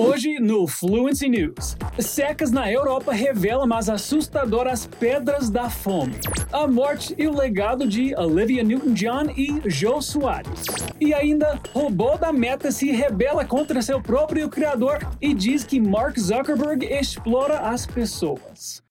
Hoje no Fluency News. Secas na Europa revelam as assustadoras pedras da fome. A morte e o legado de Olivia Newton-John e Joe Soares. E ainda, robô da Meta se rebela contra seu próprio criador e diz que Mark Zuckerberg explora as pessoas.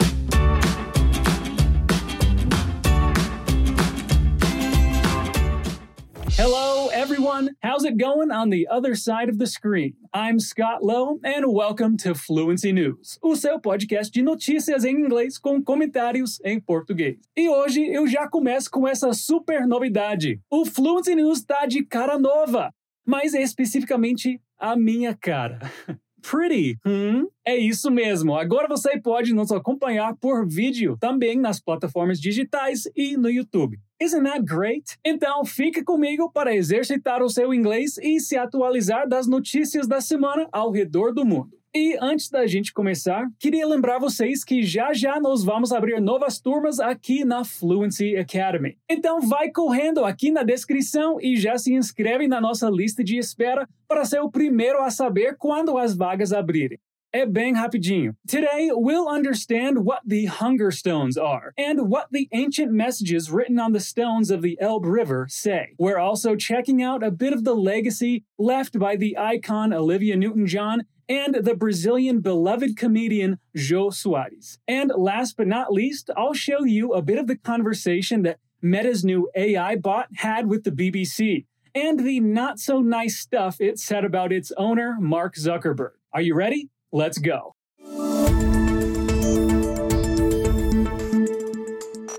Everyone. How's it going on the other side of the screen? I'm Scott Lowe, and welcome to Fluency News, o seu podcast de notícias em inglês com comentários em português. E hoje eu já começo com essa super novidade. O Fluency News tá de cara nova, mas é especificamente a minha cara. Pretty, hum? É isso mesmo. Agora você pode nos acompanhar por vídeo também nas plataformas digitais e no YouTube. Isn't that great? Então fique comigo para exercitar o seu inglês e se atualizar das notícias da semana ao redor do mundo. E antes da gente começar, queria lembrar vocês que já já nós vamos abrir novas turmas aqui na Fluency Academy. Então vai correndo aqui na descrição e já se inscreve na nossa lista de espera para ser o primeiro a saber quando as vagas abrirem. É bem rapidinho. Today, we'll understand what the Hunger Stones are and what the ancient messages written on the stones of the Elbe River say. We're also checking out a bit of the legacy left by the icon Olivia Newton John and the Brazilian beloved comedian Jô Soares. And last but not least, I'll show you a bit of the conversation that Meta's new AI bot had with the BBC and the not so nice stuff it said about its owner, Mark Zuckerberg. Are you ready? Let's go.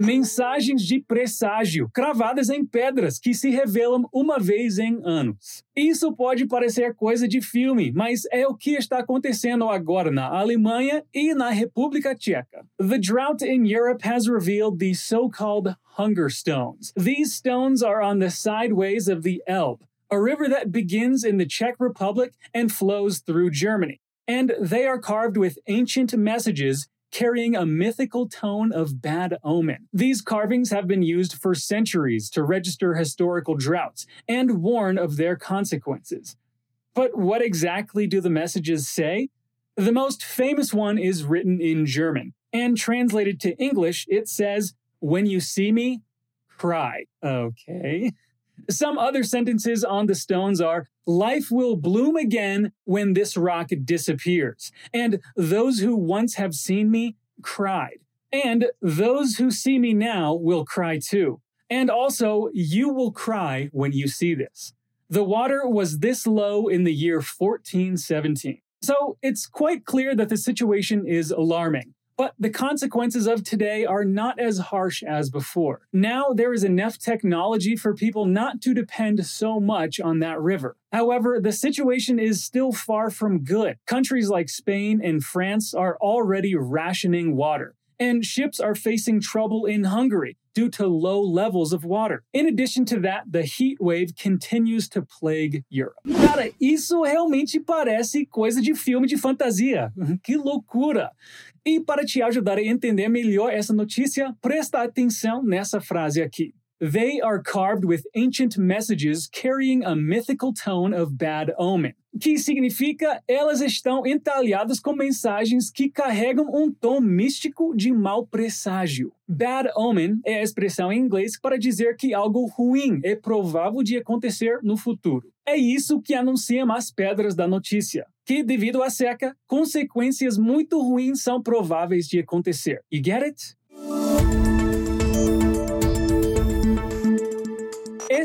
Mensagens de presságio, cravadas em pedras que se revelam uma vez em anos. Isso pode parecer coisa de filme, mas é o que está acontecendo agora na Alemanha e na República Tcheca. The drought in Europe has revealed the so-called hunger stones. These stones are on the sideways of the Elbe, a river that begins in the Czech Republic and flows through Germany and they are carved with ancient messages carrying a mythical tone of bad omen. These carvings have been used for centuries to register historical droughts and warn of their consequences. But what exactly do the messages say? The most famous one is written in German, and translated to English, it says, When you see me, cry. Okay. Some other sentences on the stones are Life will bloom again when this rock disappears, and those who once have seen me cried, and those who see me now will cry too. And also, you will cry when you see this. The water was this low in the year 1417. So it's quite clear that the situation is alarming. But the consequences of today are not as harsh as before. Now there is enough technology for people not to depend so much on that river. However, the situation is still far from good. Countries like Spain and France are already rationing water and ships are facing trouble in Hungary due to low levels of water. In addition to that, the heat wave continues to plague Europe. Cara, isso realmente parece coisa de filme de fantasia. Que loucura! E para te ajudar a entender melhor essa notícia, presta atenção nessa frase aqui. They are carved with ancient messages carrying a mythical tone of bad omen. Que significa elas estão entalhadas com mensagens que carregam um tom místico de mau presságio. Bad omen é a expressão em inglês para dizer que algo ruim é provável de acontecer no futuro. É isso que anunciam as pedras da notícia, que devido à seca, consequências muito ruins são prováveis de acontecer. You get it?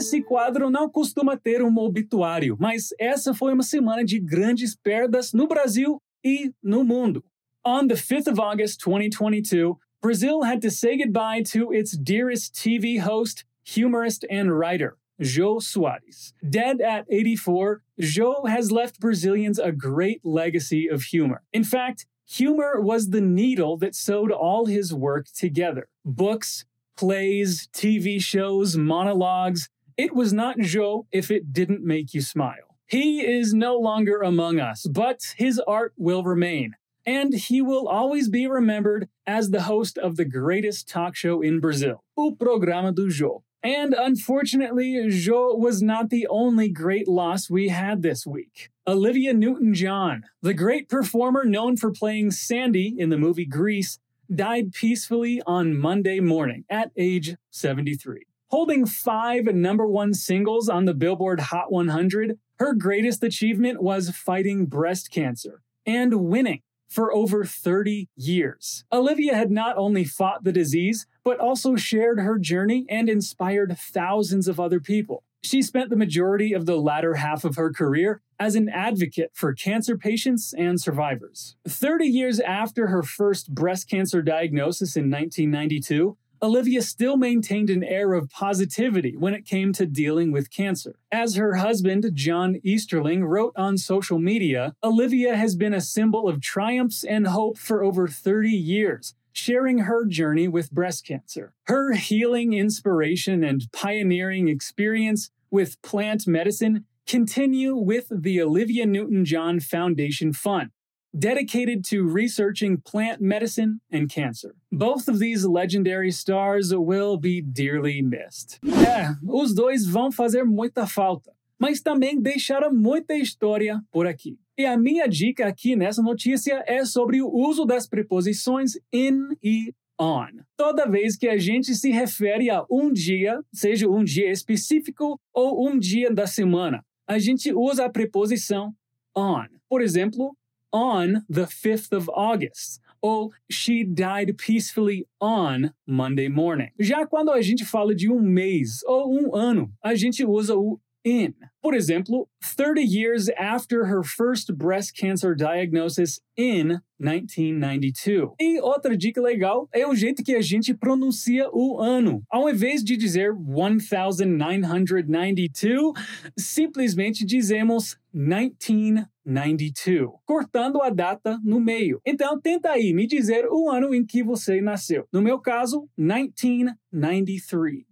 Esse quadro não costuma ter um obituário, mas essa foi uma semana de grandes perdas no Brasil e no mundo. On the 5th of August 2022, Brazil had to say goodbye to its dearest TV host, humorist, and writer, Jô Soares. Dead at 84, Jô has left Brazilians a great legacy of humor. In fact, humor was the needle that sewed all his work together. Books, plays, TV shows, monologues, it was not Joe if it didn't make you smile. He is no longer among us, but his art will remain. And he will always be remembered as the host of the greatest talk show in Brazil, O Programa do Joe. And unfortunately, Jo was not the only great loss we had this week. Olivia Newton John, the great performer known for playing Sandy in the movie Grease, died peacefully on Monday morning at age 73. Holding five number one singles on the Billboard Hot 100, her greatest achievement was fighting breast cancer and winning for over 30 years. Olivia had not only fought the disease, but also shared her journey and inspired thousands of other people. She spent the majority of the latter half of her career as an advocate for cancer patients and survivors. 30 years after her first breast cancer diagnosis in 1992, Olivia still maintained an air of positivity when it came to dealing with cancer. As her husband, John Easterling, wrote on social media, Olivia has been a symbol of triumphs and hope for over 30 years, sharing her journey with breast cancer. Her healing inspiration and pioneering experience with plant medicine continue with the Olivia Newton John Foundation Fund, dedicated to researching plant medicine and cancer. Both of these legendary stars will be dearly missed. É, os dois vão fazer muita falta, mas também deixaram muita história por aqui. E a minha dica aqui nessa notícia é sobre o uso das preposições in e on. Toda vez que a gente se refere a um dia, seja um dia específico ou um dia da semana, a gente usa a preposição on. Por exemplo, on the 5th of August. Ou she died peacefully on Monday morning. Já quando a gente fala de um mês ou um ano, a gente usa o in. Por exemplo, 30 years after her first breast cancer diagnosis in 1992. E outra dica legal é o jeito que a gente pronuncia o ano. Ao invés de dizer 1992, simplesmente dizemos 1992, cortando a data no meio. Então tenta aí me dizer o ano em que você nasceu. No meu caso, 1993.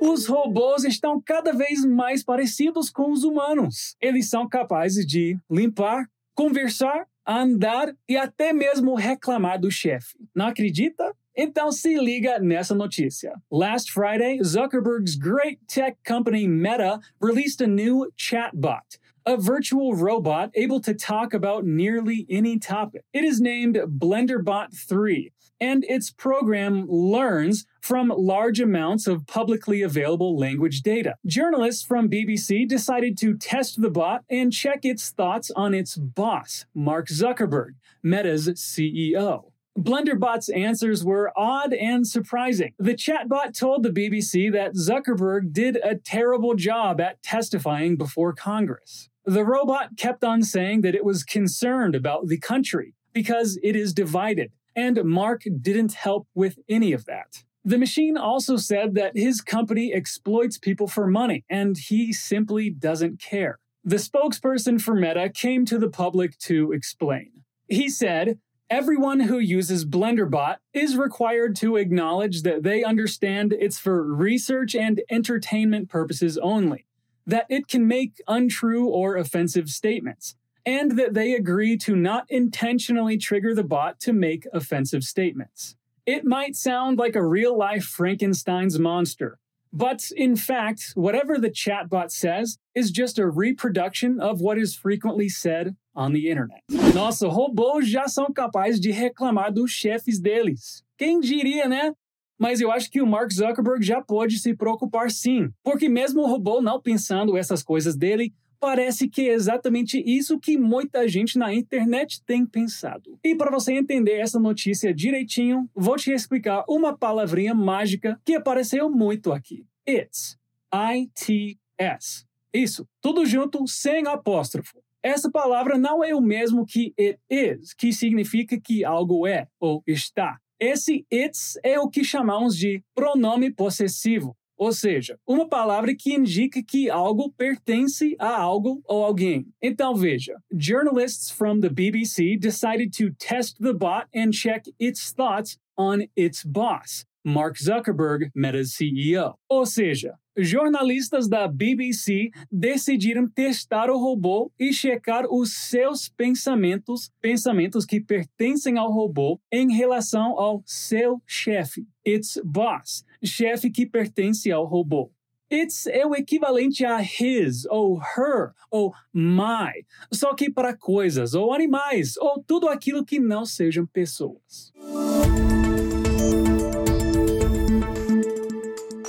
Os robôs estão cada vez mais parecidos com os humanos. Eles são capazes de limpar, conversar, andar e até mesmo reclamar do chefe. Não acredita? Então se liga nessa notícia. Last Friday, Zuckerberg's great tech company Meta released a new chatbot. A virtual robot able to talk about nearly any topic. It is named BlenderBot 3 and its program learns from large amounts of publicly available language data. Journalists from BBC decided to test the bot and check its thoughts on its boss, Mark Zuckerberg, Meta's CEO. Blenderbot's answers were odd and surprising. The chatbot told the BBC that Zuckerberg did a terrible job at testifying before Congress. The robot kept on saying that it was concerned about the country because it is divided and Mark didn't help with any of that. The machine also said that his company exploits people for money, and he simply doesn't care. The spokesperson for Meta came to the public to explain. He said, Everyone who uses BlenderBot is required to acknowledge that they understand it's for research and entertainment purposes only, that it can make untrue or offensive statements, and that they agree to not intentionally trigger the bot to make offensive statements. It might sound like a real life Frankenstein's monster, but in fact, whatever the chatbot says is just a reproduction of what is frequently said on the internet. Nossa, robôs já são capazes de reclamar dos chefes deles. Quem diria, né? Mas eu acho que o Mark Zuckerberg já pode se preocupar sim, porque mesmo o robô não pensando essas coisas dele, Parece que é exatamente isso que muita gente na internet tem pensado. E para você entender essa notícia direitinho, vou te explicar uma palavrinha mágica que apareceu muito aqui. It's. I-T-S. Isso, tudo junto, sem apóstrofo. Essa palavra não é o mesmo que it is, que significa que algo é ou está. Esse it's é o que chamamos de pronome possessivo. Ou seja, uma palavra que indica que algo pertence a algo ou alguém. Então veja, journalists from the BBC decided to test the bot and check its thoughts on its boss, Mark Zuckerberg, Meta's CEO. Ou seja, jornalistas da BBC decidiram testar o robô e checar os seus pensamentos, pensamentos que pertencem ao robô, em relação ao seu chefe, its boss, chefe que pertence ao robô. It's é o equivalente a his, ou her, ou my, só que para coisas, ou animais, ou tudo aquilo que não sejam pessoas.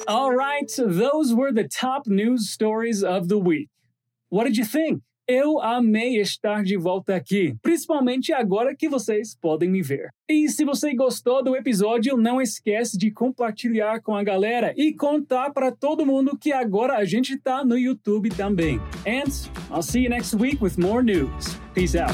All right, those were the top news stories of the week. What did you think? Eu amei estar de volta aqui, principalmente agora que vocês podem me ver. E se você gostou do episódio, não esquece de compartilhar com a galera e contar para todo mundo que agora a gente tá no YouTube também. And I'll see you next week with more news. Peace out.